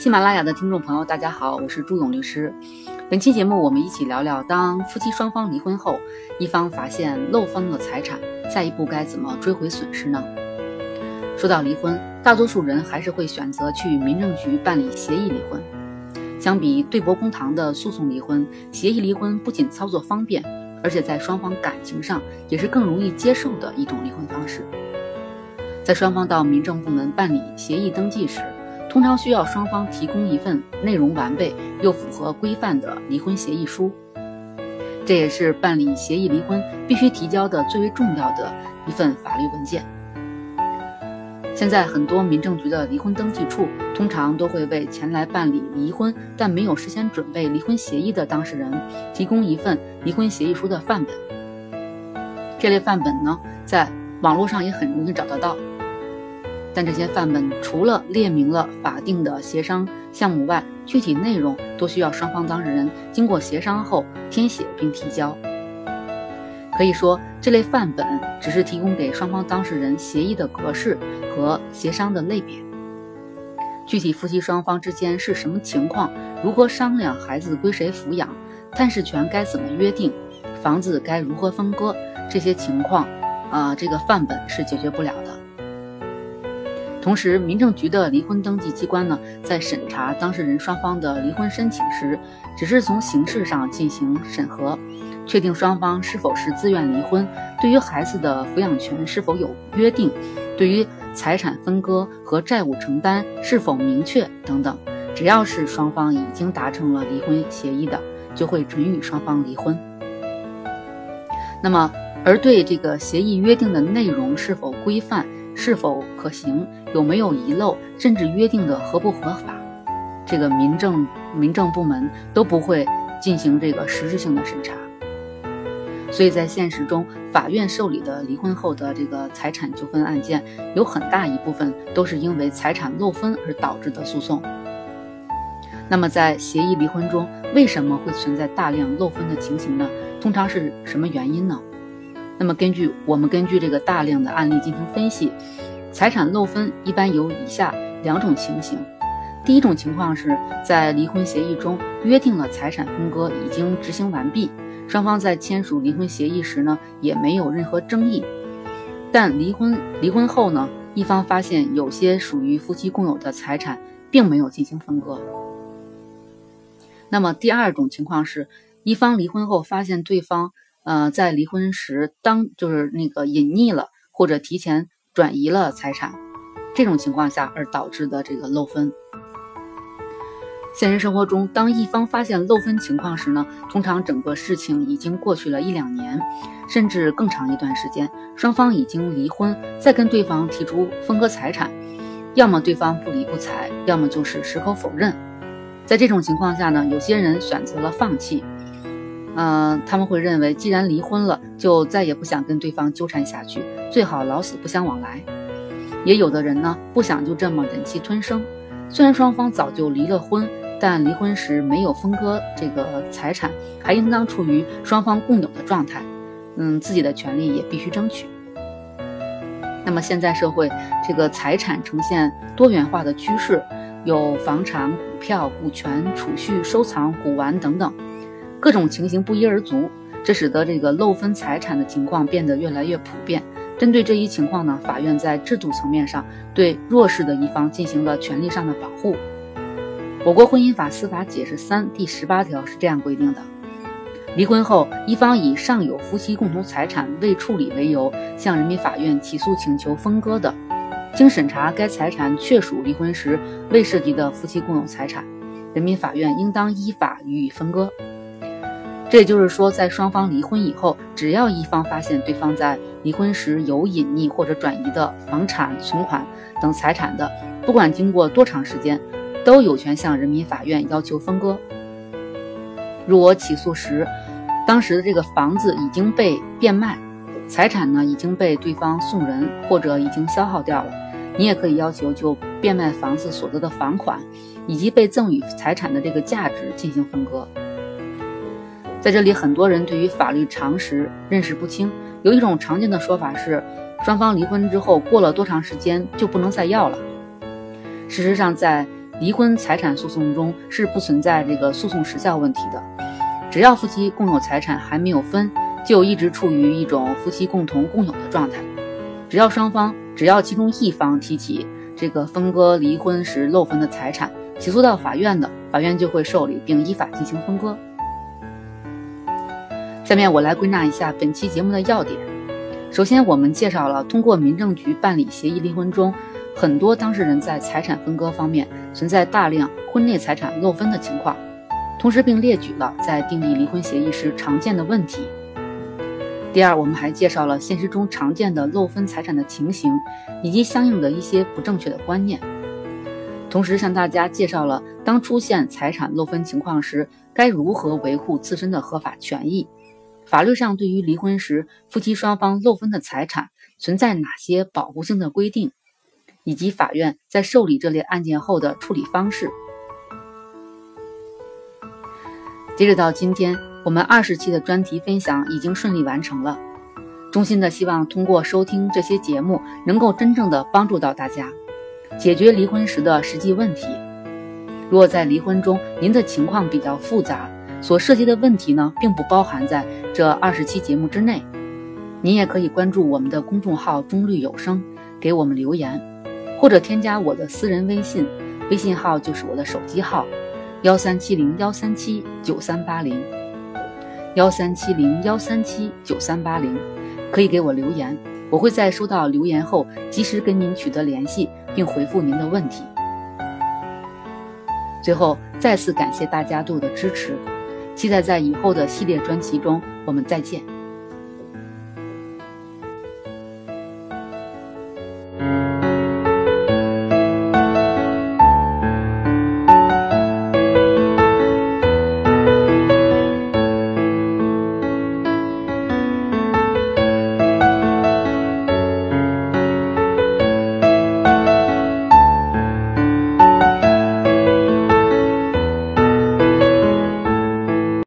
喜马拉雅的听众朋友，大家好，我是朱勇律师。本期节目，我们一起聊聊，当夫妻双方离婚后，一方发现漏分了财产，下一步该怎么追回损失呢？说到离婚，大多数人还是会选择去民政局办理协议离婚。相比对簿公堂的诉讼离婚，协议离婚不仅操作方便，而且在双方感情上也是更容易接受的一种离婚方式。在双方到民政部门办理协议登记时，通常需要双方提供一份内容完备又符合规范的离婚协议书，这也是办理协议离婚必须提交的最为重要的一份法律文件。现在很多民政局的离婚登记处通常都会为前来办理离婚但没有事先准备离婚协议的当事人提供一份离婚协议书的范本。这类范本呢，在网络上也很容易找得到。但这些范本除了列明了法定的协商项目外，具体内容都需要双方当事人经过协商后填写并提交。可以说，这类范本只是提供给双方当事人协议的格式和协商的类别。具体夫妻双方之间是什么情况，如何商量孩子归谁抚养，探视权该怎么约定，房子该如何分割，这些情况，啊，这个范本是解决不了的。同时，民政局的离婚登记机关呢，在审查当事人双方的离婚申请时，只是从形式上进行审核，确定双方是否是自愿离婚，对于孩子的抚养权是否有约定，对于财产分割和债务承担是否明确等等。只要是双方已经达成了离婚协议的，就会准予双方离婚。那么，而对这个协议约定的内容是否规范？是否可行？有没有遗漏？甚至约定的合不合法？这个民政民政部门都不会进行这个实质性的审查。所以在现实中，法院受理的离婚后的这个财产纠纷案件，有很大一部分都是因为财产漏分而导致的诉讼。那么在协议离婚中，为什么会存在大量漏分的情形呢？通常是什么原因呢？那么，根据我们根据这个大量的案例进行分析，财产漏分一般有以下两种情形。第一种情况是在离婚协议中约定了财产分割已经执行完毕，双方在签署离婚协议时呢也没有任何争议，但离婚离婚后呢，一方发现有些属于夫妻共有的财产并没有进行分割。那么第二种情况是，一方离婚后发现对方。呃，在离婚时，当就是那个隐匿了或者提前转移了财产，这种情况下而导致的这个漏分。现实生活中，当一方发现漏分情况时呢，通常整个事情已经过去了一两年，甚至更长一段时间，双方已经离婚，再跟对方提出分割财产，要么对方不理不睬，要么就是矢口否认。在这种情况下呢，有些人选择了放弃。嗯，他们会认为，既然离婚了，就再也不想跟对方纠缠下去，最好老死不相往来。也有的人呢，不想就这么忍气吞声。虽然双方早就离了婚，但离婚时没有分割这个财产，还应当处于双方共有的状态。嗯，自己的权利也必须争取。那么现在社会这个财产呈现多元化的趋势，有房产、股票、股权、储蓄、收藏、古玩等等。各种情形不一而足，这使得这个漏分财产的情况变得越来越普遍。针对这一情况呢，法院在制度层面上对弱势的一方进行了权利上的保护。我国婚姻法司法解释三第十八条是这样规定的：离婚后，一方以尚有夫妻共同财产未处理为由，向人民法院起诉请求分割的，经审查该财产确属离婚时未涉及的夫妻共有财产，人民法院应当依法予以分割。这也就是说，在双方离婚以后，只要一方发现对方在离婚时有隐匿或者转移的房产、存款等财产的，不管经过多长时间，都有权向人民法院要求分割。如果起诉时，当时的这个房子已经被变卖，财产呢已经被对方送人或者已经消耗掉了，你也可以要求就变卖房子所得的房款以及被赠与财产的这个价值进行分割。在这里，很多人对于法律常识认识不清。有一种常见的说法是，双方离婚之后过了多长时间就不能再要了。事实上，在离婚财产诉讼中是不存在这个诉讼时效问题的，只要夫妻共有财产还没有分，就一直处于一种夫妻共同共有的状态。只要双方只要其中一方提起这个分割离婚时漏分的财产，起诉到法院的，法院就会受理并依法进行分割。下面我来归纳一下本期节目的要点。首先，我们介绍了通过民政局办理协议离婚中，很多当事人在财产分割方面存在大量婚内财产漏分的情况，同时并列举了在订立离婚协议时常见的问题。第二，我们还介绍了现实中常见的漏分财产的情形，以及相应的一些不正确的观念，同时向大家介绍了当出现财产漏分情况时，该如何维护自身的合法权益。法律上对于离婚时夫妻双方漏分的财产存在哪些保护性的规定，以及法院在受理这类案件后的处理方式。截止到今天，我们二十期的专题分享已经顺利完成了。衷心的希望通过收听这些节目，能够真正的帮助到大家，解决离婚时的实际问题。如果在离婚中您的情况比较复杂，所涉及的问题呢，并不包含在这二十期节目之内。您也可以关注我们的公众号“中律有声”，给我们留言，或者添加我的私人微信，微信号就是我的手机号：幺三七零幺三七九三八零，幺三七零幺三七九三八零，可以给我留言，我会在收到留言后及时跟您取得联系，并回复您的问题。最后，再次感谢大家对我的支持。期待在以后的系列专辑中，我们再见。